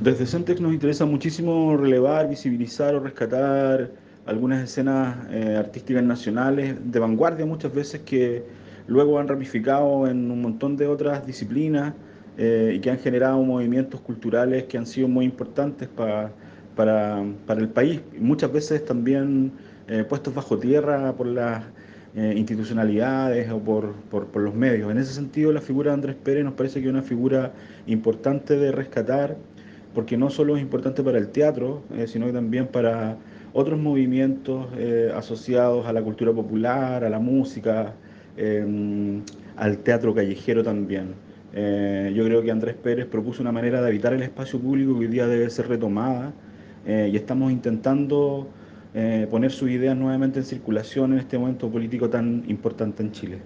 Desde Centex nos interesa muchísimo relevar, visibilizar o rescatar algunas escenas eh, artísticas nacionales de vanguardia muchas veces que luego han ramificado en un montón de otras disciplinas eh, y que han generado movimientos culturales que han sido muy importantes pa, para, para, el país. muchas veces también eh, puestos bajo tierra por las institucionalidades o por, por, por los medios. En ese sentido, la figura de Andrés Pérez nos parece que es una figura importante de rescatar porque no solo es importante para el teatro, eh, sino que también para otros movimientos eh, asociados a la cultura popular, a la música, eh, al teatro callejero también. Eh, yo creo que Andrés Pérez propuso una manera de habitar el espacio público que hoy día debe ser retomada y estamos intentando poner sus ideas nuevamente en circulación en este momento político tan importante en Chile.